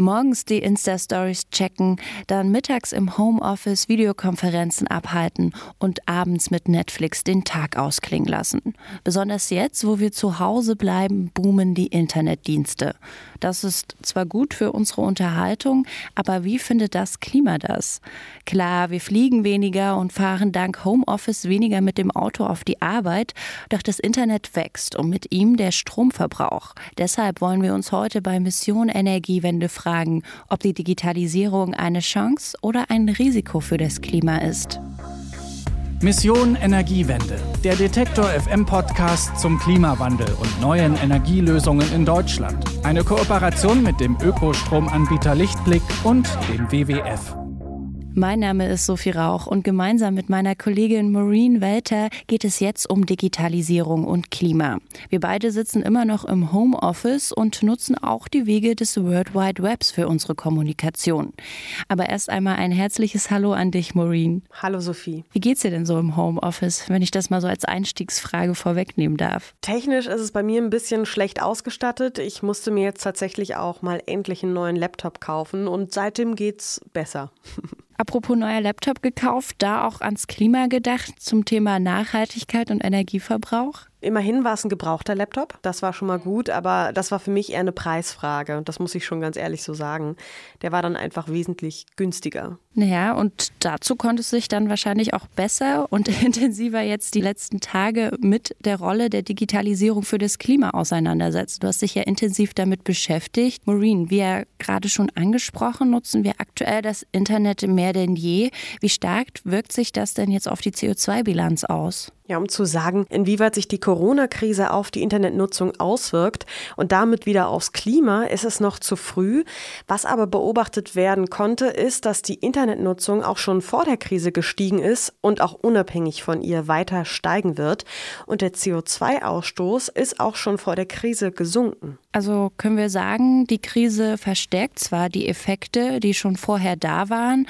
Morgens die Insta-Stories checken, dann mittags im Homeoffice Videokonferenzen abhalten und abends mit Netflix den Tag ausklingen lassen. Besonders jetzt, wo wir zu Hause bleiben, boomen die Internetdienste. Das ist zwar gut für unsere Unterhaltung, aber wie findet das Klima das? Klar, wir fliegen weniger und fahren dank Homeoffice weniger mit dem Auto auf die Arbeit, doch das Internet wächst und mit ihm der Stromverbrauch. Deshalb wollen wir uns heute bei Mission Energiewende fragen, ob die Digitalisierung eine Chance oder ein Risiko für das Klima ist. Mission Energiewende, der Detektor FM Podcast zum Klimawandel und neuen Energielösungen in Deutschland. Eine Kooperation mit dem Ökostromanbieter Lichtblick und dem WWF. Mein Name ist Sophie Rauch und gemeinsam mit meiner Kollegin Maureen Welter geht es jetzt um Digitalisierung und Klima. Wir beide sitzen immer noch im Homeoffice und nutzen auch die Wege des World Wide Webs für unsere Kommunikation. Aber erst einmal ein herzliches Hallo an dich, Maureen. Hallo, Sophie. Wie geht's dir denn so im Homeoffice, wenn ich das mal so als Einstiegsfrage vorwegnehmen darf? Technisch ist es bei mir ein bisschen schlecht ausgestattet. Ich musste mir jetzt tatsächlich auch mal endlich einen neuen Laptop kaufen und seitdem geht's besser. Apropos neuer Laptop gekauft, da auch ans Klima gedacht zum Thema Nachhaltigkeit und Energieverbrauch? Immerhin war es ein gebrauchter Laptop, das war schon mal gut, aber das war für mich eher eine Preisfrage und das muss ich schon ganz ehrlich so sagen. Der war dann einfach wesentlich günstiger. Naja, und dazu konnte es sich dann wahrscheinlich auch besser und intensiver jetzt die letzten Tage mit der Rolle der Digitalisierung für das Klima auseinandersetzen. Du hast dich ja intensiv damit beschäftigt. Maureen, wie ja gerade schon angesprochen, nutzen wir aktuell das Internet mehr denn je. Wie stark wirkt sich das denn jetzt auf die CO2-Bilanz aus? Ja, um zu sagen, inwieweit sich die Corona-Krise auf die Internetnutzung auswirkt und damit wieder aufs Klima, ist es noch zu früh. Was aber beobachtet werden konnte, ist, dass die Internetnutzung auch schon vor der Krise gestiegen ist und auch unabhängig von ihr weiter steigen wird. Und der CO2-Ausstoß ist auch schon vor der Krise gesunken. Also können wir sagen, die Krise verstärkt zwar die Effekte, die schon vorher da waren,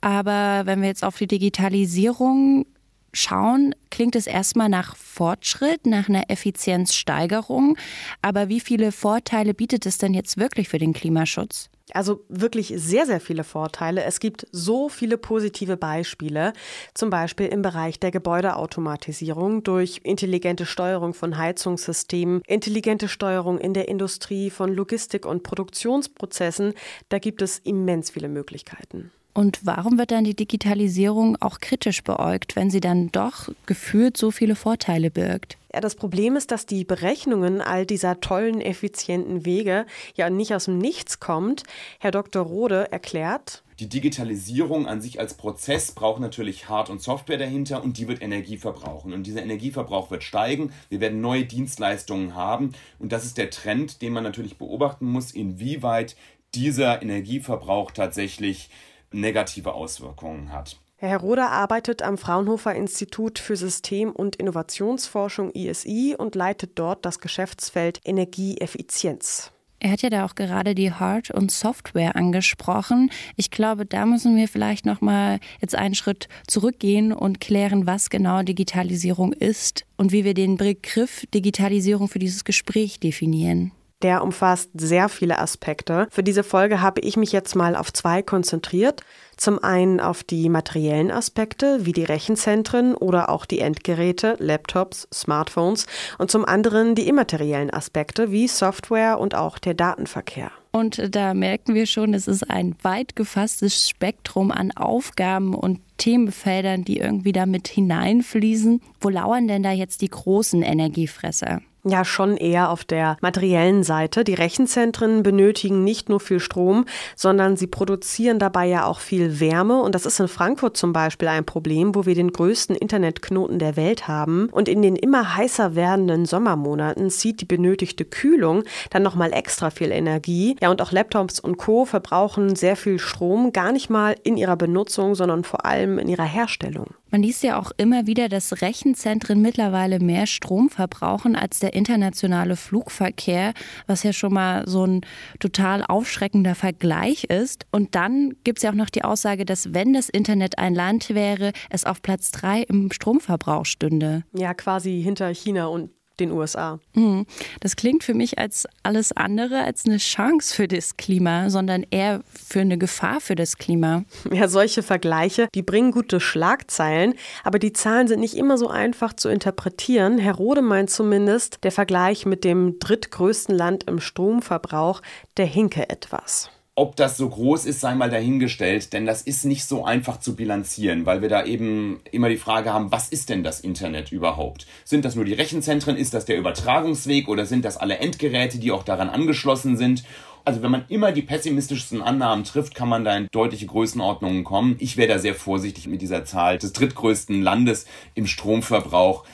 aber wenn wir jetzt auf die Digitalisierung schauen, klingt es erstmal nach Fortschritt, nach einer Effizienzsteigerung. Aber wie viele Vorteile bietet es denn jetzt wirklich für den Klimaschutz? Also wirklich sehr, sehr viele Vorteile. Es gibt so viele positive Beispiele, zum Beispiel im Bereich der Gebäudeautomatisierung durch intelligente Steuerung von Heizungssystemen, intelligente Steuerung in der Industrie von Logistik- und Produktionsprozessen. Da gibt es immens viele Möglichkeiten. Und warum wird dann die Digitalisierung auch kritisch beäugt, wenn sie dann doch gefühlt so viele Vorteile birgt? Ja, das Problem ist, dass die Berechnungen all dieser tollen, effizienten Wege ja nicht aus dem Nichts kommt. Herr Dr. Rode erklärt, die Digitalisierung an sich als Prozess braucht natürlich Hard- und Software dahinter und die wird Energie verbrauchen. Und dieser Energieverbrauch wird steigen. Wir werden neue Dienstleistungen haben. Und das ist der Trend, den man natürlich beobachten muss, inwieweit dieser Energieverbrauch tatsächlich negative Auswirkungen hat. Herr Roder arbeitet am Fraunhofer Institut für System- und Innovationsforschung ISI und leitet dort das Geschäftsfeld Energieeffizienz. Er hat ja da auch gerade die Hard- und Software angesprochen. Ich glaube, da müssen wir vielleicht noch mal jetzt einen Schritt zurückgehen und klären, was genau Digitalisierung ist und wie wir den Begriff Digitalisierung für dieses Gespräch definieren. Der umfasst sehr viele Aspekte. Für diese Folge habe ich mich jetzt mal auf zwei konzentriert. Zum einen auf die materiellen Aspekte wie die Rechenzentren oder auch die Endgeräte, Laptops, Smartphones und zum anderen die immateriellen Aspekte wie Software und auch der Datenverkehr. Und da merken wir schon, es ist ein weit gefasstes Spektrum an Aufgaben und Themenfeldern, die irgendwie damit hineinfließen. Wo lauern denn da jetzt die großen Energiefresser? Ja, schon eher auf der materiellen Seite. Die Rechenzentren benötigen nicht nur viel Strom, sondern sie produzieren dabei ja auch viel Wärme. Und das ist in Frankfurt zum Beispiel ein Problem, wo wir den größten Internetknoten der Welt haben. Und in den immer heißer werdenden Sommermonaten zieht die benötigte Kühlung dann nochmal extra viel Energie. Ja, und auch Laptops und Co. verbrauchen sehr viel Strom, gar nicht mal in ihrer Benutzung, sondern vor allem in ihrer Herstellung. Man liest ja auch immer wieder, dass Rechenzentren mittlerweile mehr Strom verbrauchen als der internationale Flugverkehr, was ja schon mal so ein total aufschreckender Vergleich ist. Und dann gibt es ja auch noch die Aussage, dass wenn das Internet ein Land wäre, es auf Platz drei im Stromverbrauch stünde. Ja, quasi hinter China und den USA. Mhm. Das klingt für mich als alles andere als eine Chance für das Klima, sondern eher für eine Gefahr für das Klima. Ja, solche Vergleiche, die bringen gute Schlagzeilen, aber die Zahlen sind nicht immer so einfach zu interpretieren. Herr Rode meint zumindest, der Vergleich mit dem drittgrößten Land im Stromverbrauch, der hinke etwas. Ob das so groß ist, sei mal dahingestellt, denn das ist nicht so einfach zu bilanzieren, weil wir da eben immer die Frage haben, was ist denn das Internet überhaupt? Sind das nur die Rechenzentren, ist das der Übertragungsweg oder sind das alle Endgeräte, die auch daran angeschlossen sind? Also wenn man immer die pessimistischsten Annahmen trifft, kann man da in deutliche Größenordnungen kommen. Ich wäre da sehr vorsichtig mit dieser Zahl des drittgrößten Landes im Stromverbrauch.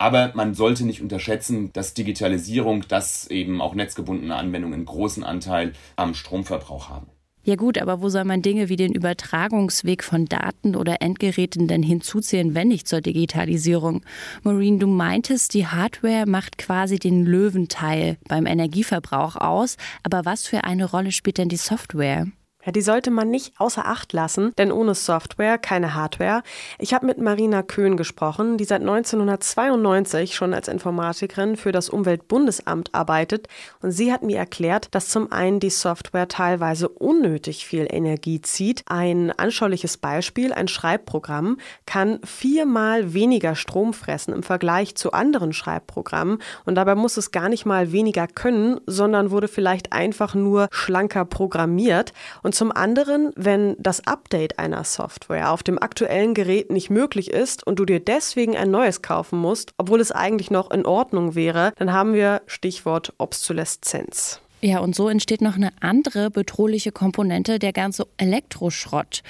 Aber man sollte nicht unterschätzen, dass Digitalisierung, dass eben auch netzgebundene Anwendungen einen großen Anteil am Stromverbrauch haben. Ja gut, aber wo soll man Dinge wie den Übertragungsweg von Daten oder Endgeräten denn hinzuziehen, wenn nicht zur Digitalisierung? Maureen, du meintest, die Hardware macht quasi den Löwenteil beim Energieverbrauch aus, aber was für eine Rolle spielt denn die Software? Ja, die sollte man nicht außer Acht lassen, denn ohne Software keine Hardware. Ich habe mit Marina Köhn gesprochen, die seit 1992 schon als Informatikerin für das Umweltbundesamt arbeitet und sie hat mir erklärt, dass zum einen die Software teilweise unnötig viel Energie zieht. Ein anschauliches Beispiel, ein Schreibprogramm kann viermal weniger Strom fressen im Vergleich zu anderen Schreibprogrammen und dabei muss es gar nicht mal weniger können, sondern wurde vielleicht einfach nur schlanker programmiert und und zum anderen, wenn das Update einer Software auf dem aktuellen Gerät nicht möglich ist und du dir deswegen ein neues kaufen musst, obwohl es eigentlich noch in Ordnung wäre, dann haben wir Stichwort Obsoleszenz. Ja, und so entsteht noch eine andere bedrohliche Komponente, der ganze Elektroschrott.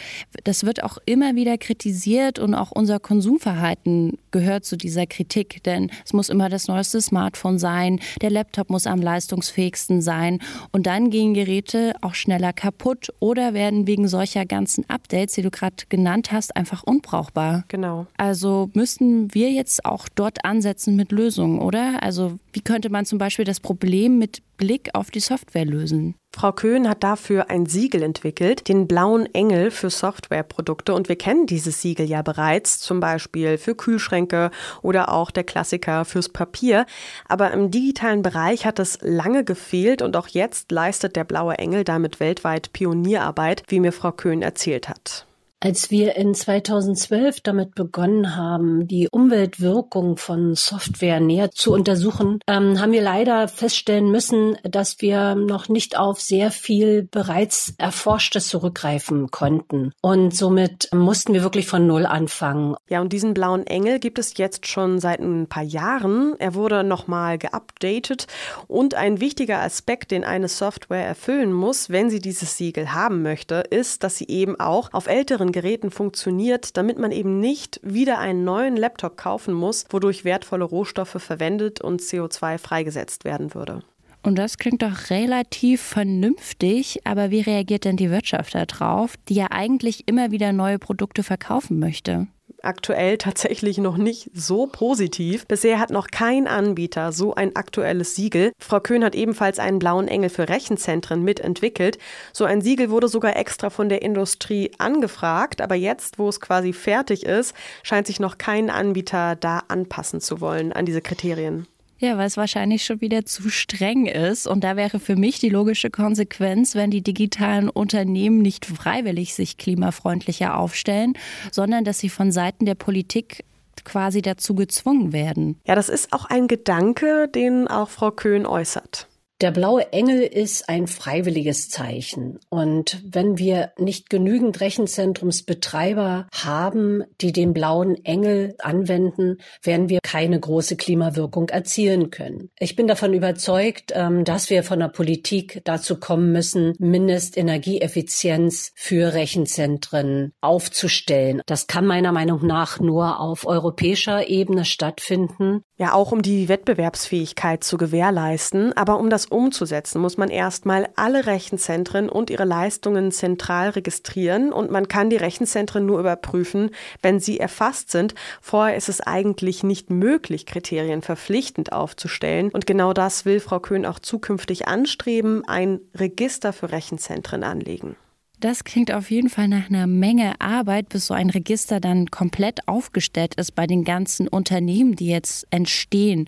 Das wird auch immer wieder kritisiert und auch unser Konsumverhalten gehört zu dieser Kritik, denn es muss immer das neueste Smartphone sein, der Laptop muss am leistungsfähigsten sein und dann gehen Geräte auch schneller kaputt oder werden wegen solcher ganzen Updates, die du gerade genannt hast, einfach unbrauchbar. Genau. Also müssten wir jetzt auch dort ansetzen mit Lösungen, oder? Also wie könnte man zum Beispiel das Problem mit Blick auf die Software lösen? Frau Köhn hat dafür ein Siegel entwickelt, den blauen Engel für Softwareprodukte. Und wir kennen dieses Siegel ja bereits, zum Beispiel für Kühlschränke oder auch der Klassiker fürs Papier. Aber im digitalen Bereich hat es lange gefehlt und auch jetzt leistet der blaue Engel damit weltweit Pionierarbeit, wie mir Frau Köhn erzählt hat. Als wir in 2012 damit begonnen haben, die Umweltwirkung von Software näher zu untersuchen, ähm, haben wir leider feststellen müssen, dass wir noch nicht auf sehr viel bereits Erforschtes zurückgreifen konnten. Und somit mussten wir wirklich von Null anfangen. Ja, und diesen blauen Engel gibt es jetzt schon seit ein paar Jahren. Er wurde nochmal geupdatet. Und ein wichtiger Aspekt, den eine Software erfüllen muss, wenn sie dieses Siegel haben möchte, ist, dass sie eben auch auf älteren Geräten funktioniert, damit man eben nicht wieder einen neuen Laptop kaufen muss, wodurch wertvolle Rohstoffe verwendet und CO2 freigesetzt werden würde. Und das klingt doch relativ vernünftig, aber wie reagiert denn die Wirtschaft darauf, die ja eigentlich immer wieder neue Produkte verkaufen möchte? Aktuell tatsächlich noch nicht so positiv. Bisher hat noch kein Anbieter so ein aktuelles Siegel. Frau Köhn hat ebenfalls einen blauen Engel für Rechenzentren mitentwickelt. So ein Siegel wurde sogar extra von der Industrie angefragt, aber jetzt, wo es quasi fertig ist, scheint sich noch kein Anbieter da anpassen zu wollen an diese Kriterien. Ja, weil es wahrscheinlich schon wieder zu streng ist. Und da wäre für mich die logische Konsequenz, wenn die digitalen Unternehmen nicht freiwillig sich klimafreundlicher aufstellen, sondern dass sie von Seiten der Politik quasi dazu gezwungen werden. Ja, das ist auch ein Gedanke, den auch Frau Köhn äußert. Der blaue Engel ist ein freiwilliges Zeichen. Und wenn wir nicht genügend Rechenzentrumsbetreiber haben, die den blauen Engel anwenden, werden wir keine große Klimawirkung erzielen können. Ich bin davon überzeugt, ähm, dass wir von der Politik dazu kommen müssen, Mindestenergieeffizienz für Rechenzentren aufzustellen. Das kann meiner Meinung nach nur auf europäischer Ebene stattfinden. Ja, auch um die Wettbewerbsfähigkeit zu gewährleisten, aber um das umzusetzen, muss man erstmal alle Rechenzentren und ihre Leistungen zentral registrieren und man kann die Rechenzentren nur überprüfen, wenn sie erfasst sind. Vorher ist es eigentlich nicht möglich, Kriterien verpflichtend aufzustellen und genau das will Frau Köhn auch zukünftig anstreben, ein Register für Rechenzentren anlegen. Das klingt auf jeden Fall nach einer Menge Arbeit, bis so ein Register dann komplett aufgestellt ist bei den ganzen Unternehmen, die jetzt entstehen.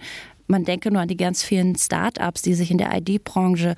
Man denke nur an die ganz vielen Start-ups, die sich in der ID-Branche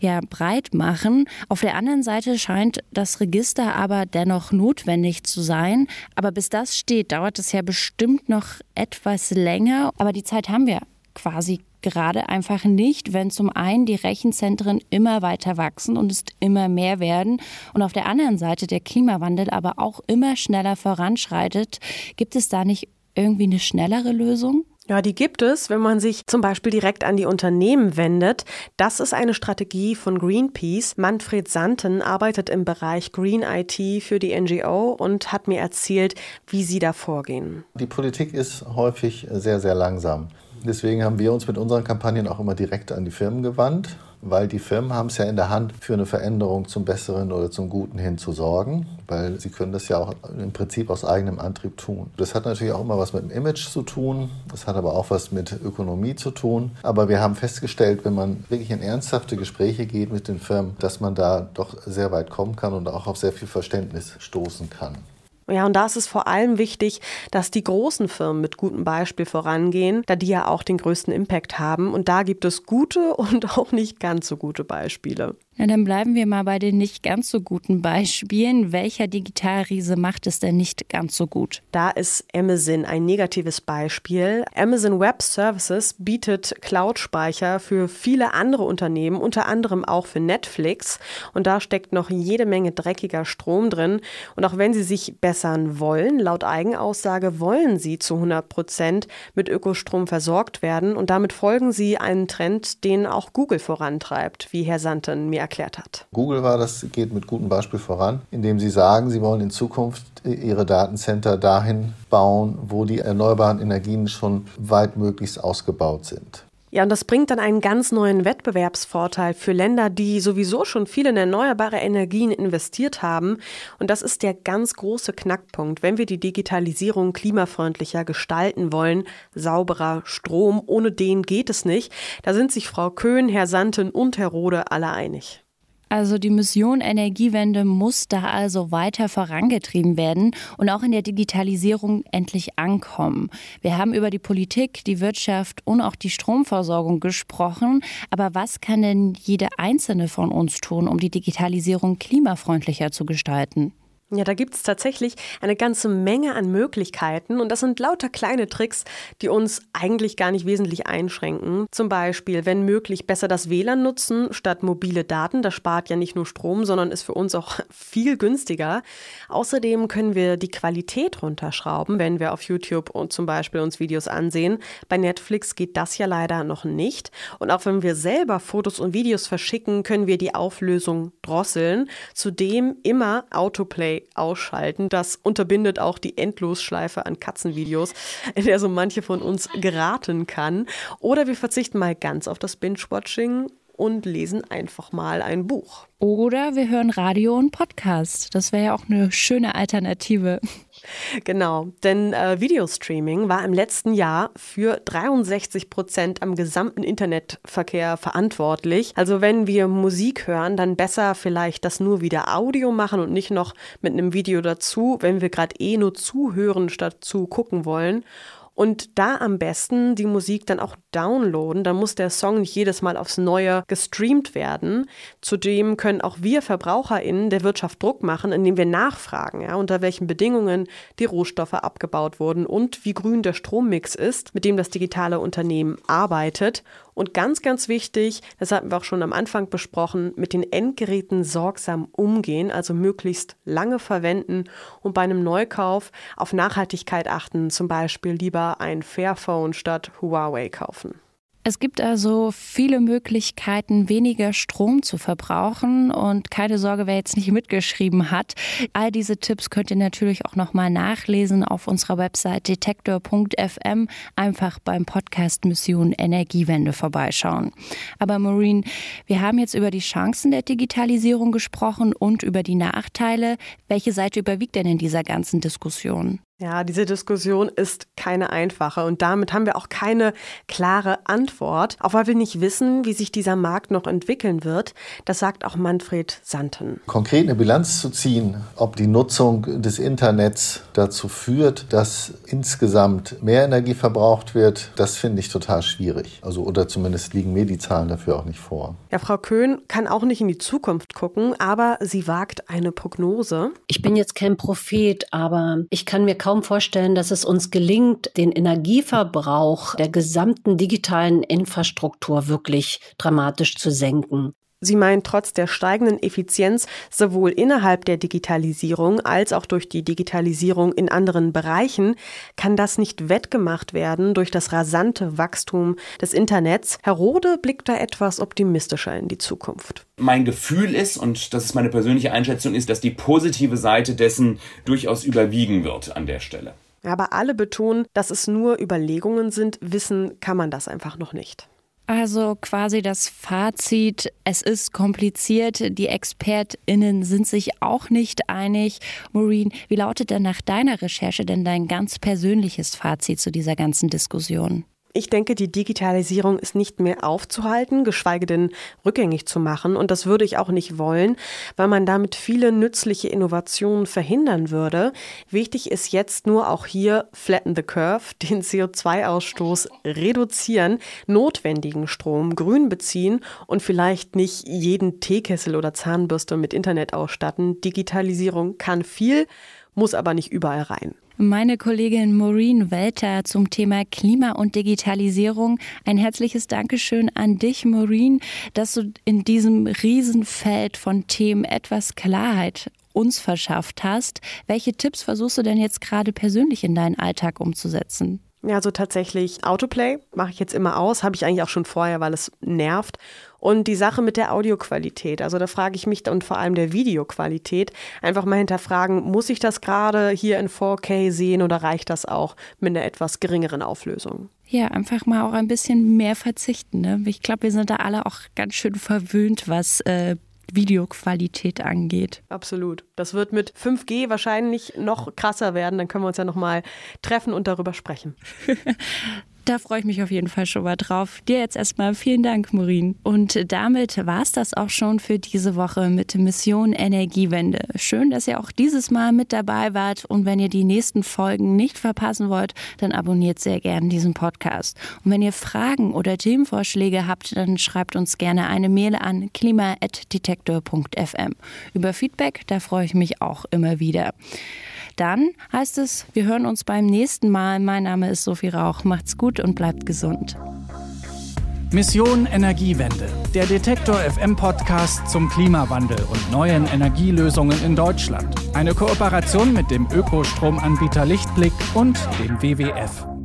ja breit machen. Auf der anderen Seite scheint das Register aber dennoch notwendig zu sein. Aber bis das steht, dauert es ja bestimmt noch etwas länger. Aber die Zeit haben wir quasi gerade einfach nicht, wenn zum einen die Rechenzentren immer weiter wachsen und es immer mehr werden und auf der anderen Seite der Klimawandel aber auch immer schneller voranschreitet. Gibt es da nicht irgendwie eine schnellere Lösung? Ja, die gibt es, wenn man sich zum Beispiel direkt an die Unternehmen wendet. Das ist eine Strategie von Greenpeace. Manfred Santen arbeitet im Bereich Green IT für die NGO und hat mir erzählt, wie sie da vorgehen. Die Politik ist häufig sehr, sehr langsam. Deswegen haben wir uns mit unseren Kampagnen auch immer direkt an die Firmen gewandt, weil die Firmen haben es ja in der Hand, für eine Veränderung zum Besseren oder zum Guten hin zu sorgen, weil sie können das ja auch im Prinzip aus eigenem Antrieb tun. Das hat natürlich auch immer was mit dem Image zu tun, das hat aber auch was mit Ökonomie zu tun. Aber wir haben festgestellt, wenn man wirklich in ernsthafte Gespräche geht mit den Firmen, dass man da doch sehr weit kommen kann und auch auf sehr viel Verständnis stoßen kann. Ja, und da ist es vor allem wichtig, dass die großen Firmen mit gutem Beispiel vorangehen, da die ja auch den größten Impact haben. Und da gibt es gute und auch nicht ganz so gute Beispiele. Na, dann bleiben wir mal bei den nicht ganz so guten Beispielen. Welcher Digitalriese macht es denn nicht ganz so gut? Da ist Amazon ein negatives Beispiel. Amazon Web Services bietet Cloud-Speicher für viele andere Unternehmen, unter anderem auch für Netflix. Und da steckt noch jede Menge dreckiger Strom drin. Und auch wenn sie sich bessern wollen, laut Eigenaussage wollen sie zu 100 Prozent mit Ökostrom versorgt werden. Und damit folgen sie einen Trend, den auch Google vorantreibt, wie Herr Santen mir erklärt hat. Google war das, geht mit gutem Beispiel voran, indem sie sagen, sie wollen in Zukunft ihre Datencenter dahin bauen, wo die erneuerbaren Energien schon weitmöglichst ausgebaut sind. Ja, und das bringt dann einen ganz neuen Wettbewerbsvorteil für Länder, die sowieso schon viel in erneuerbare Energien investiert haben. Und das ist der ganz große Knackpunkt. Wenn wir die Digitalisierung klimafreundlicher gestalten wollen, sauberer Strom, ohne den geht es nicht. Da sind sich Frau Köhn, Herr Santen und Herr Rode alle einig. Also die Mission Energiewende muss da also weiter vorangetrieben werden und auch in der Digitalisierung endlich ankommen. Wir haben über die Politik, die Wirtschaft und auch die Stromversorgung gesprochen. Aber was kann denn jede einzelne von uns tun, um die Digitalisierung klimafreundlicher zu gestalten? Ja, da gibt es tatsächlich eine ganze Menge an Möglichkeiten und das sind lauter kleine Tricks, die uns eigentlich gar nicht wesentlich einschränken. Zum Beispiel, wenn möglich, besser das WLAN nutzen statt mobile Daten. Das spart ja nicht nur Strom, sondern ist für uns auch viel günstiger. Außerdem können wir die Qualität runterschrauben, wenn wir auf YouTube und zum Beispiel uns Videos ansehen. Bei Netflix geht das ja leider noch nicht. Und auch wenn wir selber Fotos und Videos verschicken, können wir die Auflösung drosseln. Zudem immer Autoplay ausschalten. Das unterbindet auch die Endlosschleife an Katzenvideos, in der so manche von uns geraten kann. Oder wir verzichten mal ganz auf das Binge-Watching und lesen einfach mal ein Buch. Oder wir hören Radio und Podcast. Das wäre ja auch eine schöne Alternative. Genau, denn äh, Videostreaming war im letzten Jahr für 63 Prozent am gesamten Internetverkehr verantwortlich. Also wenn wir Musik hören, dann besser vielleicht das nur wieder Audio machen und nicht noch mit einem Video dazu, wenn wir gerade eh nur zuhören statt zu gucken wollen. Und da am besten die Musik dann auch downloaden, dann muss der Song nicht jedes Mal aufs Neue gestreamt werden. Zudem können auch wir VerbraucherInnen der Wirtschaft Druck machen, indem wir nachfragen, ja, unter welchen Bedingungen die Rohstoffe abgebaut wurden und wie grün der Strommix ist, mit dem das digitale Unternehmen arbeitet und ganz, ganz wichtig, das hatten wir auch schon am Anfang besprochen, mit den Endgeräten sorgsam umgehen, also möglichst lange verwenden und bei einem Neukauf auf Nachhaltigkeit achten, zum Beispiel lieber ein Fairphone statt Huawei kaufen. Es gibt also viele Möglichkeiten, weniger Strom zu verbrauchen und keine Sorge, wer jetzt nicht mitgeschrieben hat. All diese Tipps könnt ihr natürlich auch nochmal nachlesen auf unserer Website detektor.fm. Einfach beim Podcast Mission Energiewende vorbeischauen. Aber Maureen, wir haben jetzt über die Chancen der Digitalisierung gesprochen und über die Nachteile. Welche Seite überwiegt denn in dieser ganzen Diskussion? Ja, diese Diskussion ist keine einfache und damit haben wir auch keine klare Antwort, auch weil wir nicht wissen, wie sich dieser Markt noch entwickeln wird. Das sagt auch Manfred Santen. Konkret eine Bilanz zu ziehen, ob die Nutzung des Internets dazu führt, dass insgesamt mehr Energie verbraucht wird, das finde ich total schwierig. Also oder zumindest liegen mir die Zahlen dafür auch nicht vor. Ja, Frau Köhn kann auch nicht in die Zukunft gucken, aber sie wagt eine Prognose. Ich bin jetzt kein Prophet, aber ich kann mir kaum vorstellen, dass es uns gelingt, den Energieverbrauch der gesamten digitalen Infrastruktur wirklich dramatisch zu senken. Sie meint, trotz der steigenden Effizienz sowohl innerhalb der Digitalisierung als auch durch die Digitalisierung in anderen Bereichen kann das nicht wettgemacht werden durch das rasante Wachstum des Internets. Herr Rode blickt da etwas optimistischer in die Zukunft. Mein Gefühl ist, und das ist meine persönliche Einschätzung, ist, dass die positive Seite dessen durchaus überwiegen wird an der Stelle. Aber alle betonen, dass es nur Überlegungen sind, wissen kann man das einfach noch nicht. Also quasi das Fazit, es ist kompliziert, die Expertinnen sind sich auch nicht einig. Maureen, wie lautet denn nach deiner Recherche denn dein ganz persönliches Fazit zu dieser ganzen Diskussion? Ich denke, die Digitalisierung ist nicht mehr aufzuhalten, geschweige denn rückgängig zu machen. Und das würde ich auch nicht wollen, weil man damit viele nützliche Innovationen verhindern würde. Wichtig ist jetzt nur auch hier flatten the curve, den CO2-Ausstoß reduzieren, notwendigen Strom grün beziehen und vielleicht nicht jeden Teekessel oder Zahnbürste mit Internet ausstatten. Digitalisierung kann viel, muss aber nicht überall rein. Meine Kollegin Maureen Welter zum Thema Klima und Digitalisierung. Ein herzliches Dankeschön an dich, Maureen, dass du in diesem Riesenfeld von Themen etwas Klarheit uns verschafft hast. Welche Tipps versuchst du denn jetzt gerade persönlich in deinen Alltag umzusetzen? Ja, so tatsächlich Autoplay mache ich jetzt immer aus, habe ich eigentlich auch schon vorher, weil es nervt. Und die Sache mit der Audioqualität, also da frage ich mich und vor allem der Videoqualität, einfach mal hinterfragen, muss ich das gerade hier in 4K sehen oder reicht das auch mit einer etwas geringeren Auflösung? Ja, einfach mal auch ein bisschen mehr verzichten. Ne? Ich glaube, wir sind da alle auch ganz schön verwöhnt, was äh, Videoqualität angeht. Absolut. Das wird mit 5G wahrscheinlich noch krasser werden. Dann können wir uns ja noch mal treffen und darüber sprechen. Da freue ich mich auf jeden Fall schon mal drauf. Dir jetzt erstmal vielen Dank, Maureen. Und damit war es das auch schon für diese Woche mit Mission Energiewende. Schön, dass ihr auch dieses Mal mit dabei wart. Und wenn ihr die nächsten Folgen nicht verpassen wollt, dann abonniert sehr gerne diesen Podcast. Und wenn ihr Fragen oder Themenvorschläge habt, dann schreibt uns gerne eine Mail an klima.detektor.fm. Über Feedback, da freue ich mich auch immer wieder. Dann heißt es, wir hören uns beim nächsten Mal. Mein Name ist Sophie Rauch. Macht's gut und bleibt gesund. Mission Energiewende. Der Detektor FM Podcast zum Klimawandel und neuen Energielösungen in Deutschland. Eine Kooperation mit dem Ökostromanbieter Lichtblick und dem WWF.